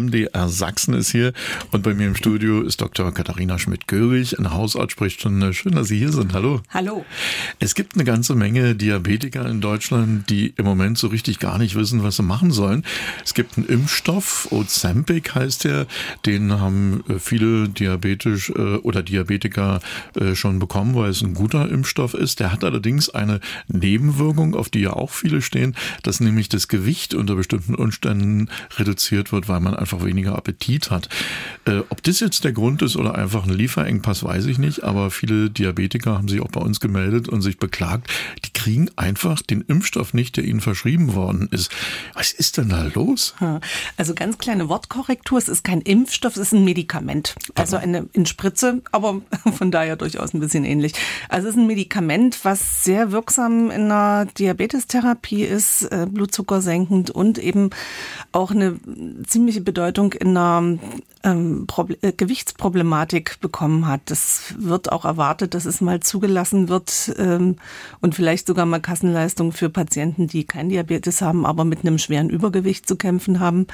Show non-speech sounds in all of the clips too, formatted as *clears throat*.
MDR Sachsen ist hier und bei mir im Studio ist Dr. Katharina Schmidt-Görig, eine Hausarztsprechstunde. Schön, dass Sie hier sind. Hallo. Hallo. Es gibt eine ganze Menge Diabetiker in Deutschland, die im Moment so richtig gar nicht wissen, was sie machen sollen. Es gibt einen Impfstoff, Ozempic heißt der, den haben äh, viele diabetisch äh, oder Diabetiker äh, schon bekommen, weil es ein guter Impfstoff ist. Der hat allerdings eine Nebenwirkung, auf die ja auch viele stehen, dass nämlich das Gewicht unter bestimmten Umständen reduziert wird, weil man einfach weniger Appetit hat. Äh, ob das jetzt der Grund ist oder einfach ein Lieferengpass, weiß ich nicht, aber viele Diabetiker haben sich auch bei uns gemeldet und sich beklagt, die kriegen einfach den Impfstoff nicht, der ihnen verschrieben worden ist. Was ist denn da los? Also ganz kleine Wortkorrektur, es ist kein Impfstoff, es ist ein Medikament. Also eine in Spritze, aber *laughs* von daher durchaus ein bisschen ähnlich. Also es ist ein Medikament, was sehr wirksam in der Diabetestherapie ist, äh, Blutzucker senkend und eben auch eine ziemliche Bedeutung in der ähm, äh, Gewichtsproblematik bekommen hat. Das wird auch erwartet, dass es mal zugelassen wird ähm, und vielleicht sogar mal Kassenleistung für Patienten, die kein Diabetes haben, aber mit einem schweren Übergewicht zu kämpfen haben.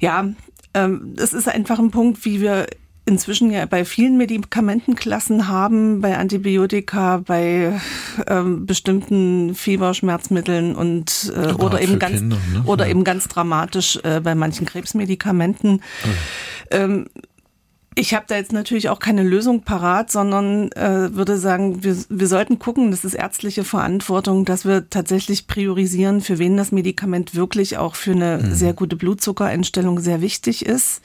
Ja, ähm, es ist einfach ein Punkt, wie wir inzwischen ja bei vielen Medikamentenklassen haben, bei Antibiotika, bei ähm, bestimmten Fieberschmerzmitteln und äh, oder eben ganz Kinder, ne? oder ja. eben ganz dramatisch äh, bei manchen Krebsmedikamenten. Ja. Ähm, ich habe da jetzt natürlich auch keine Lösung parat, sondern äh, würde sagen, wir, wir sollten gucken, das ist ärztliche Verantwortung, dass wir tatsächlich priorisieren, für wen das Medikament wirklich auch für eine mhm. sehr gute Blutzuckereinstellung sehr wichtig ist.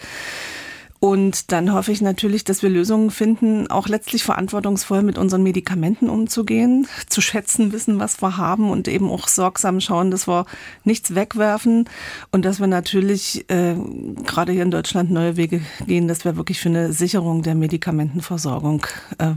Und dann hoffe ich natürlich, dass wir Lösungen finden, auch letztlich verantwortungsvoll mit unseren Medikamenten umzugehen, zu schätzen wissen, was wir haben und eben auch sorgsam schauen, dass wir nichts wegwerfen und dass wir natürlich äh, gerade hier in Deutschland neue Wege gehen, dass wir wirklich für eine Sicherung der Medikamentenversorgung äh,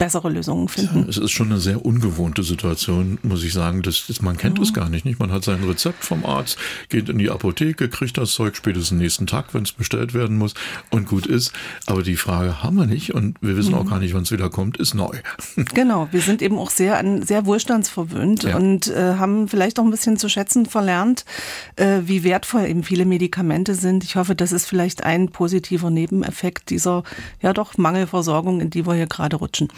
bessere Lösungen finden. Ja, es ist schon eine sehr ungewohnte Situation, muss ich sagen. Das, das man kennt es gar nicht, nicht. Man hat sein Rezept vom Arzt, geht in die Apotheke, kriegt das Zeug spätestens nächsten Tag, wenn es bestellt werden muss und gut ist. Aber die Frage haben wir nicht und wir wissen mhm. auch gar nicht, wann es wieder kommt, ist neu. *laughs* Genau, wir sind eben auch sehr an, sehr wohlstandsverwöhnt ja. und äh, haben vielleicht auch ein bisschen zu schätzen verlernt, äh, wie wertvoll eben viele Medikamente sind. Ich hoffe, das ist vielleicht ein positiver Nebeneffekt dieser ja doch Mangelversorgung, in die wir hier gerade rutschen.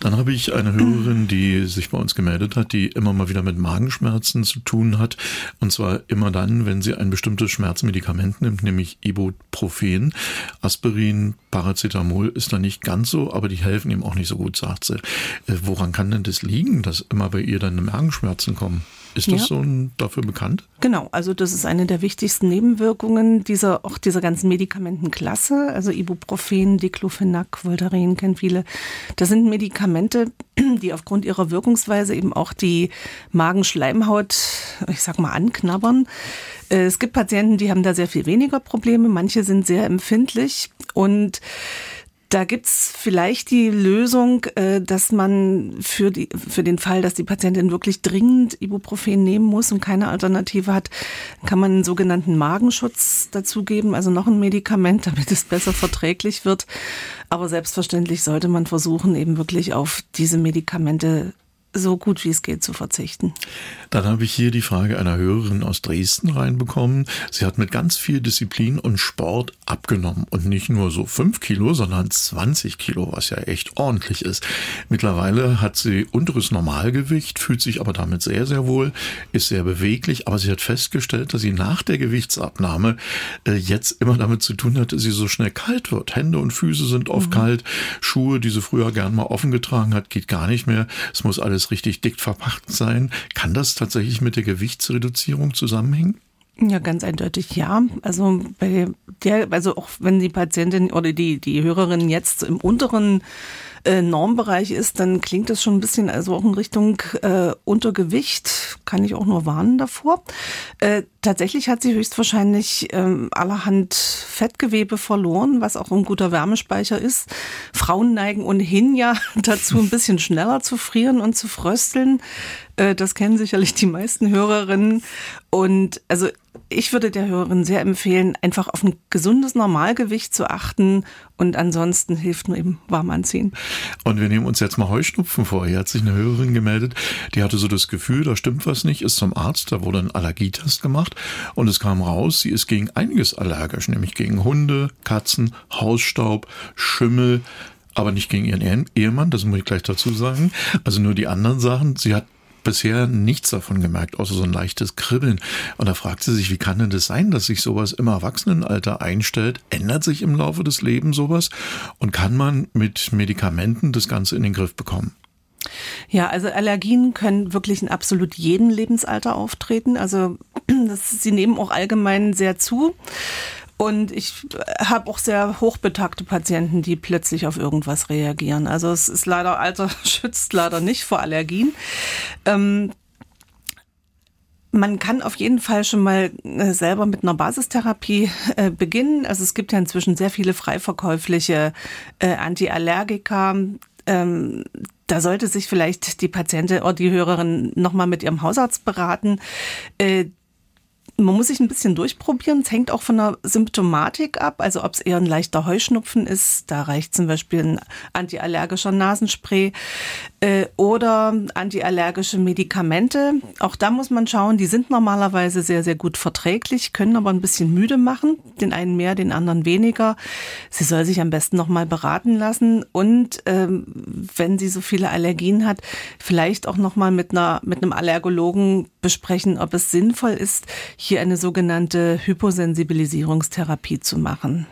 Dann habe ich eine Hörerin, die sich bei uns gemeldet hat, die immer mal wieder mit Magenschmerzen zu tun hat. Und zwar immer dann, wenn sie ein bestimmtes Schmerzmedikament nimmt, nämlich Ibuprofen. Aspirin, Paracetamol ist da nicht ganz so, aber die helfen ihm auch nicht so gut, sagt sie. Äh, woran kann denn das liegen, dass immer bei ihr dann Magenschmerzen kommen? Ist das ja. so ein, dafür bekannt? Genau, also das ist eine der wichtigsten Nebenwirkungen dieser, auch dieser ganzen Medikamentenklasse. Also Ibuprofen, Diclofenac, Voltaren kennen viele. Das sind Medikamente, *clears throat* die aufgrund ihrer Wirkungsweise eben auch die Magenschleimhaut, ich sag mal, anknabbern. Äh, es gibt Patienten, die haben da sehr viel weniger Probleme. Manche sind sehr empfindlich und da gibt's vielleicht die Lösung, äh, dass man für, die, für den Fall, dass die Patientin wirklich dringend Ibuprofen nehmen muss und keine Alternative hat, kann man einen sogenannten Magenschutz dazugeben, also noch ein Medikament, *laughs* damit es besser verträglich wird. Aber selbstverständlich sollte man versuchen, eben wirklich auf diese Medikamente so gut wie es geht zu verzichten. Dann habe ich hier die Frage einer Hörerin aus Dresden reinbekommen. Sie hat mit ganz viel Disziplin und Sport abgenommen und nicht nur so fünf Kilo, sondern 20 Kilo, was ja echt ordentlich ist. Mittlerweile hat sie unteres Normalgewicht, fühlt sich aber damit sehr, sehr wohl, ist sehr beweglich, aber sie hat festgestellt, dass sie nach der Gewichtsabnahme äh, jetzt immer damit zu tun hat, dass sie so schnell kalt wird. Hände und Füße sind oft mhm. kalt, Schuhe, die sie früher gern mal offen getragen hat, geht gar nicht mehr. Es muss alles alles richtig dick verpackt sein. Kann das tatsächlich mit der Gewichtsreduzierung zusammenhängen? Ja, ganz eindeutig ja. Also bei der, also auch wenn die Patientin oder die, die Hörerin jetzt im unteren äh, Normbereich ist, dann klingt das schon ein bisschen also auch in Richtung äh, Untergewicht. Kann ich auch nur warnen davor. Äh, tatsächlich hat sie höchstwahrscheinlich ähm, allerhand Fettgewebe verloren, was auch ein guter Wärmespeicher ist. Frauen neigen ohnehin ja *laughs* dazu, ein bisschen schneller zu frieren und zu frösteln. Äh, das kennen sicherlich die meisten Hörerinnen. Und also ich würde der Hörerin sehr empfehlen, einfach auf ein gesundes Normalgewicht zu achten und ansonsten hilft nur eben warm anziehen. Und wir nehmen uns jetzt mal Heuschnupfen vor. Hier hat sich eine Hörerin gemeldet, die hatte so das Gefühl, da stimmt was nicht, ist zum Arzt, da wurde ein Allergietest gemacht und es kam raus, sie ist gegen einiges allergisch, nämlich gegen Hunde, Katzen, Hausstaub, Schimmel, aber nicht gegen ihren Ehemann, das muss ich gleich dazu sagen. Also nur die anderen Sachen. Sie hat bisher nichts davon gemerkt, außer so ein leichtes Kribbeln. Und da fragt sie sich, wie kann denn das sein, dass sich sowas im Erwachsenenalter einstellt? Ändert sich im Laufe des Lebens sowas? Und kann man mit Medikamenten das Ganze in den Griff bekommen? Ja, also Allergien können wirklich in absolut jedem Lebensalter auftreten. Also *clears throat* das, sie nehmen auch allgemein sehr zu. Und ich habe auch sehr hochbetagte Patienten, die plötzlich auf irgendwas reagieren. Also es ist leider, Alter *laughs* schützt leider nicht vor Allergien. Ähm, man kann auf jeden Fall schon mal äh, selber mit einer Basistherapie äh, beginnen. Also es gibt ja inzwischen sehr viele freiverkäufliche äh, Antiallergika. Ähm, da sollte sich vielleicht die Patientin oder die Hörerin nochmal mit ihrem Hausarzt beraten. Äh, man muss sich ein bisschen durchprobieren. Es hängt auch von der Symptomatik ab. Also ob es eher ein leichter Heuschnupfen ist, da reicht zum Beispiel ein antiallergischer Nasenspray äh, oder antiallergische Medikamente. Auch da muss man schauen, die sind normalerweise sehr, sehr gut verträglich, können aber ein bisschen müde machen. Den einen mehr, den anderen weniger. Sie soll sich am besten nochmal beraten lassen und ähm, wenn sie so viele Allergien hat, vielleicht auch nochmal mit mit einem Allergologen besprechen, ob es sinnvoll ist, hier eine sogenannte Hyposensibilisierungstherapie zu machen.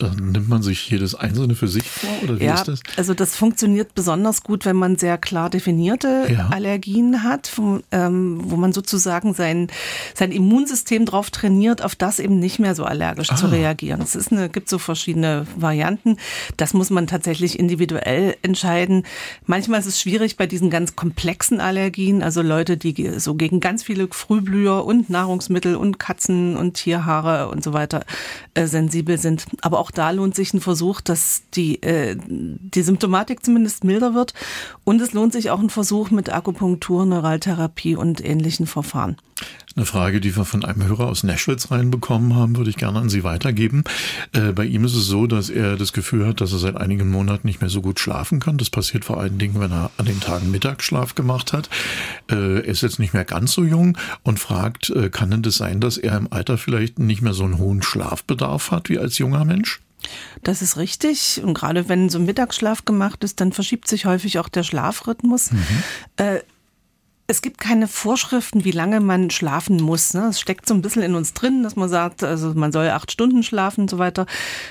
Dann nimmt man sich jedes einzelne für sich vor oder wie ja, ist das? Also das funktioniert besonders gut, wenn man sehr klar definierte ja. Allergien hat, wo, ähm, wo, man sozusagen sein, sein Immunsystem drauf trainiert, auf das eben nicht mehr so allergisch ah. zu reagieren. Es ist eine, gibt so verschiedene Varianten. Das muss man tatsächlich individuell entscheiden. Manchmal ist es schwierig bei diesen ganz komplexen Allergien, also Leute, die so gegen ganz viele Frühblüher und Nahrungsmittel und Katzen und Tierhaare und so weiter äh, sensibel sind. Aber auch auch da lohnt sich ein Versuch, dass die, äh, die Symptomatik zumindest milder wird. Und es lohnt sich auch ein Versuch mit Akupunktur, Neuraltherapie und ähnlichen Verfahren. Eine Frage, die wir von einem Hörer aus Nashville reinbekommen haben, würde ich gerne an Sie weitergeben. Äh, bei ihm ist es so, dass er das Gefühl hat, dass er seit einigen Monaten nicht mehr so gut schlafen kann. Das passiert vor allen Dingen, wenn er an den Tagen Mittagsschlaf gemacht hat. Äh, er ist jetzt nicht mehr ganz so jung und fragt, äh, kann denn das sein, dass er im Alter vielleicht nicht mehr so einen hohen Schlafbedarf hat wie als junger Mensch? Das ist richtig. Und gerade wenn so ein Mittagsschlaf gemacht ist, dann verschiebt sich häufig auch der Schlafrhythmus. Mhm. Es gibt keine Vorschriften, wie lange man schlafen muss. Ne? Es steckt so ein bisschen in uns drin, dass man sagt, also man soll acht Stunden schlafen und so weiter.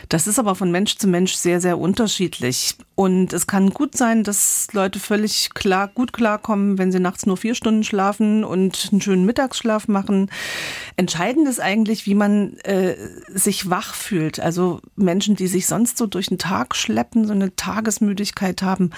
Das ist aber von Mensch zu Mensch sehr, sehr unterschiedlich. Und es kann gut sein, dass Leute völlig klar, gut klarkommen, wenn sie nachts nur vier Stunden schlafen und einen schönen Mittagsschlaf machen. Entscheidend ist eigentlich, wie man äh, sich wach fühlt. Also Menschen, die sich sonst so durch den Tag schleppen, so eine Tagesmüdigkeit haben,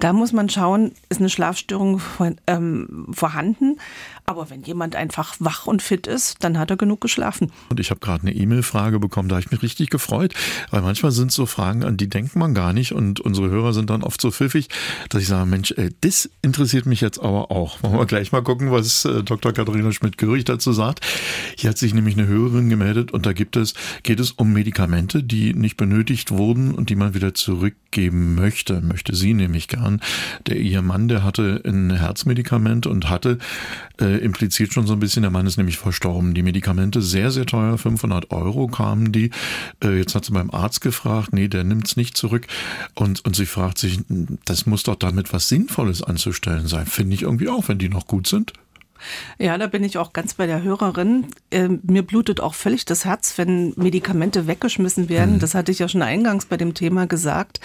da muss man schauen, ist eine Schlafstörung ähm, vorhanden. Aber wenn jemand einfach wach und fit ist, dann hat er genug geschlafen. Und ich habe gerade eine E-Mail-Frage bekommen, da habe ich mich richtig gefreut, weil manchmal sind so Fragen, an die denkt man gar nicht und unsere Hörer sind dann oft so pfiffig, dass ich sage, Mensch, ey, das interessiert mich jetzt aber auch. *laughs* Wollen wir gleich mal gucken, was äh, Dr. Katharina Schmidt-Görig dazu sagt. Hier hat sich nämlich eine Hörerin gemeldet und da gibt es, geht es um Medikamente, die nicht benötigt wurden und die man wieder zurückgeben möchte, möchte sie nämlich gern. Der ihr Mann, der hatte ein Herzmedikament und hatte äh, impliziert schon so ein bisschen, der Mann ist nämlich verstorben. Die Medikamente sehr, sehr teuer, 500 Euro kamen die. Äh, jetzt hat sie beim Arzt gefragt, nee, der nimmt's nicht zurück. Und, und sie fragt sich, das muss doch damit was Sinnvolles anzustellen sein. Finde ich irgendwie auch, wenn die noch gut sind. Ja, da bin ich auch ganz bei der Hörerin. Äh, mir blutet auch völlig das Herz, wenn Medikamente weggeschmissen werden. Mhm. Das hatte ich ja schon eingangs bei dem Thema gesagt.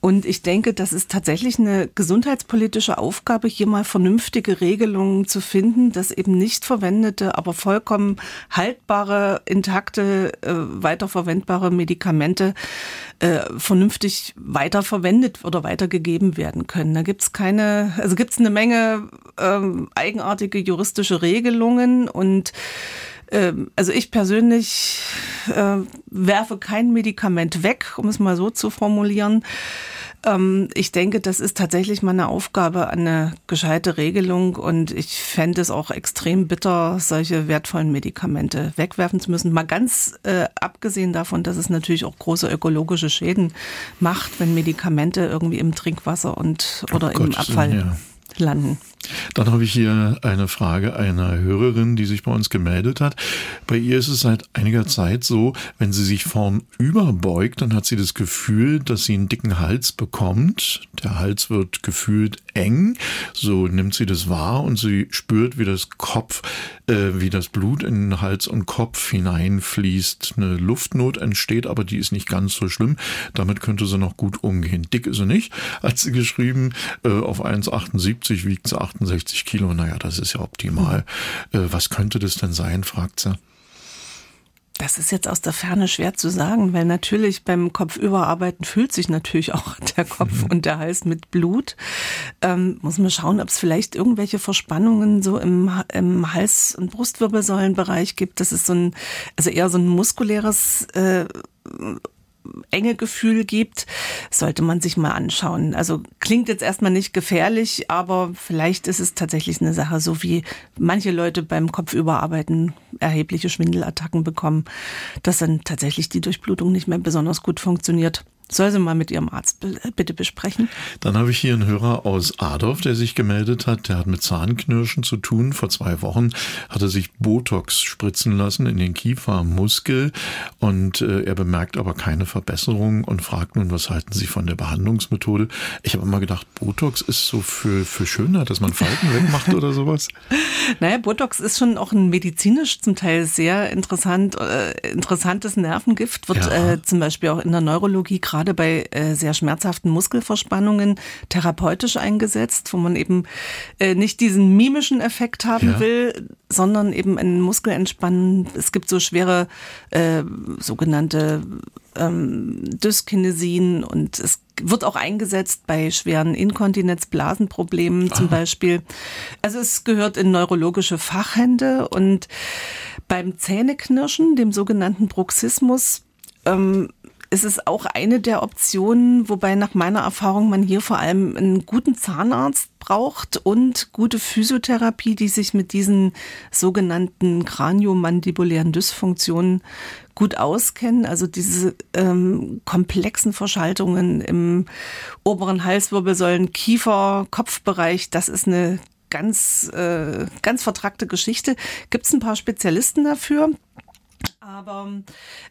Und ich denke, das ist tatsächlich eine gesundheitspolitische Aufgabe, hier mal vernünftige Regelungen zu finden, dass eben nicht verwendete, aber vollkommen haltbare, intakte, äh, weiterverwendbare Medikamente äh, vernünftig weiterverwendet oder weitergegeben werden können. Da gibt's keine, also gibt's eine Menge ähm, eigenartige juristische Regelungen und ähm, also ich persönlich äh, werfe kein Medikament weg, um es mal so zu formulieren. Ähm, ich denke, das ist tatsächlich mal eine Aufgabe, eine gescheite Regelung und ich fände es auch extrem bitter, solche wertvollen Medikamente wegwerfen zu müssen. Mal ganz äh, abgesehen davon, dass es natürlich auch große ökologische Schäden macht, wenn Medikamente irgendwie im Trinkwasser und oder oh im Abfall ja. landen. Dann habe ich hier eine Frage einer Hörerin, die sich bei uns gemeldet hat. Bei ihr ist es seit einiger Zeit so, wenn sie sich vorn überbeugt, dann hat sie das Gefühl, dass sie einen dicken Hals bekommt. Der Hals wird gefühlt eng. So nimmt sie das wahr und sie spürt, wie das Kopf, äh, wie das Blut in Hals und Kopf hineinfließt. Eine Luftnot entsteht, aber die ist nicht ganz so schlimm. Damit könnte sie noch gut umgehen. Dick ist sie nicht, hat sie geschrieben. Äh, auf 1,78 wiegt sie 8 68 Kilo, naja, das ist ja optimal. Mhm. was könnte das denn sein, fragt sie. Das ist jetzt aus der Ferne schwer zu sagen, weil natürlich beim Kopfüberarbeiten fühlt sich natürlich auch *laughs* der Kopf mhm. und der Hals mit Blut. Ähm, muss man schauen, ob es vielleicht irgendwelche Verspannungen so im, im Hals- und Brustwirbelsäulenbereich gibt. Das ist so ein, also eher so ein muskuläres äh, enge Gefühl gibt, sollte man sich mal anschauen. Also klingt jetzt erstmal nicht gefährlich, aber vielleicht ist es tatsächlich eine Sache, so wie manche Leute beim Kopfüberarbeiten erhebliche Schwindelattacken bekommen, dass dann tatsächlich die Durchblutung nicht mehr besonders gut funktioniert. Soll sie mal mit ihrem Arzt bitte besprechen. Dann habe ich hier einen Hörer aus Adorf, der sich gemeldet hat. Der hat mit Zahnknirschen zu tun. Vor zwei Wochen hat er sich Botox spritzen lassen in den Kiefermuskel und äh, er bemerkt aber keine Verbesserung und fragt nun, was halten Sie von der Behandlungsmethode? Ich habe immer gedacht, Botox ist so für, für Schönheit, dass man Falten wegmacht oder sowas. *laughs* Naja, Botox ist schon auch ein medizinisch zum Teil sehr interessant, äh, interessantes Nervengift, wird ja. äh, zum Beispiel auch in der Neurologie gerade gerade bei äh, sehr schmerzhaften Muskelverspannungen therapeutisch eingesetzt, wo man eben äh, nicht diesen mimischen Effekt haben ja. will, sondern eben einen Muskel entspannen. Es gibt so schwere äh, sogenannte ähm, Dyskinesien und es wird auch eingesetzt bei schweren Inkontinenzblasenproblemen zum Beispiel. Also es gehört in neurologische Fachhände und beim Zähneknirschen, dem sogenannten Bruxismus, ähm, ist es auch eine der Optionen, wobei nach meiner Erfahrung man hier vor allem einen guten Zahnarzt braucht und gute Physiotherapie, die sich mit diesen sogenannten kraniomandibulären Dysfunktionen gut auskennen. Also diese ähm, komplexen Verschaltungen im oberen Halswirbelsäulen, Kiefer, Kopfbereich, das ist eine ganz, äh, ganz vertrackte Geschichte. Gibt es ein paar Spezialisten dafür? Aber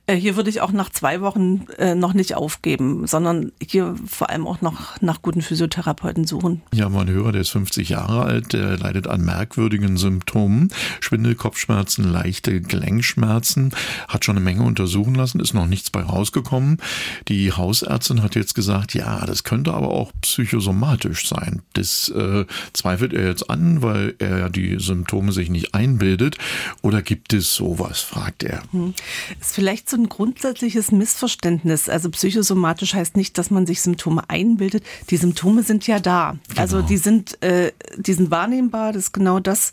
äh, hier würde ich auch nach zwei Wochen äh, noch nicht aufgeben, sondern hier vor allem auch noch nach guten Physiotherapeuten suchen. Ja, mein Hörer, der ist 50 Jahre alt, der leidet an merkwürdigen Symptomen. Schwindel, Kopfschmerzen, leichte Gelenkschmerzen, hat schon eine Menge untersuchen lassen, ist noch nichts bei rausgekommen. Die Hausärztin hat jetzt gesagt, ja, das könnte aber auch psychosomatisch sein. Das äh, zweifelt er jetzt an, weil er ja die Symptome sich nicht einbildet. Oder gibt es sowas, fragt er. Hm. Ist vielleicht so ein grundsätzliches Missverständnis. Also psychosomatisch heißt nicht, dass man sich Symptome einbildet. Die Symptome sind ja da. Genau. Also die sind, äh, die sind wahrnehmbar. Das ist genau das,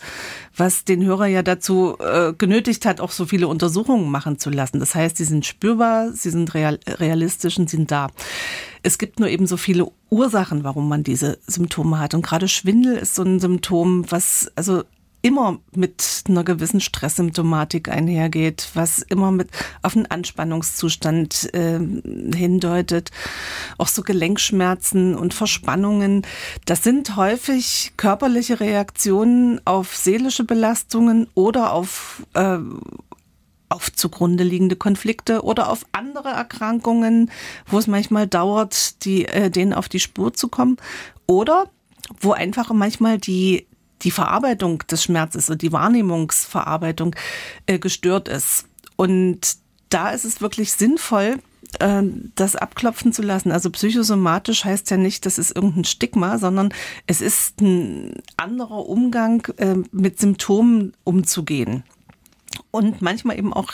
was den Hörer ja dazu äh, genötigt hat, auch so viele Untersuchungen machen zu lassen. Das heißt, sie sind spürbar, sie sind real, realistisch und sind da. Es gibt nur eben so viele Ursachen, warum man diese Symptome hat. Und gerade Schwindel ist so ein Symptom, was also immer mit einer gewissen Stresssymptomatik einhergeht, was immer mit auf einen Anspannungszustand äh, hindeutet. Auch so Gelenkschmerzen und Verspannungen. Das sind häufig körperliche Reaktionen auf seelische Belastungen oder auf äh, auf zugrunde liegende Konflikte oder auf andere Erkrankungen, wo es manchmal dauert, die, äh, denen auf die Spur zu kommen. Oder wo einfach manchmal die die Verarbeitung des Schmerzes und die Wahrnehmungsverarbeitung äh, gestört ist. Und da ist es wirklich sinnvoll, äh, das abklopfen zu lassen. Also psychosomatisch heißt ja nicht, das ist irgendein Stigma, sondern es ist ein anderer Umgang äh, mit Symptomen umzugehen. Und manchmal eben auch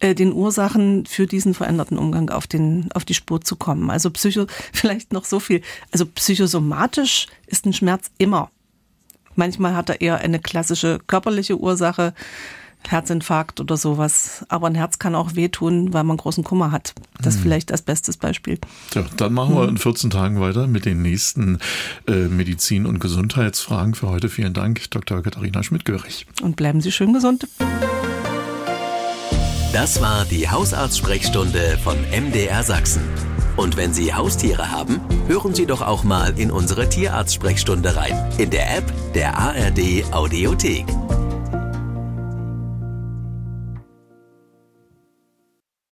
äh, den Ursachen für diesen veränderten Umgang auf, den, auf die Spur zu kommen. Also Psycho, *laughs* vielleicht noch so viel. Also psychosomatisch ist ein Schmerz immer Manchmal hat er eher eine klassische körperliche Ursache. Herzinfarkt oder sowas. Aber ein Herz kann auch wehtun, weil man großen Kummer hat. Das hm. vielleicht als bestes Beispiel. Tja, dann machen wir hm. in 14 Tagen weiter mit den nächsten äh, Medizin- und Gesundheitsfragen. Für heute vielen Dank, Dr. Katharina Schmidt-Görig. Und bleiben Sie schön gesund. Das war die Hausarzt-Sprechstunde von MDR Sachsen. Und wenn Sie Haustiere haben, hören Sie doch auch mal in unsere Tierarzt-Sprechstunde rein. In der App der ARD Audiothek.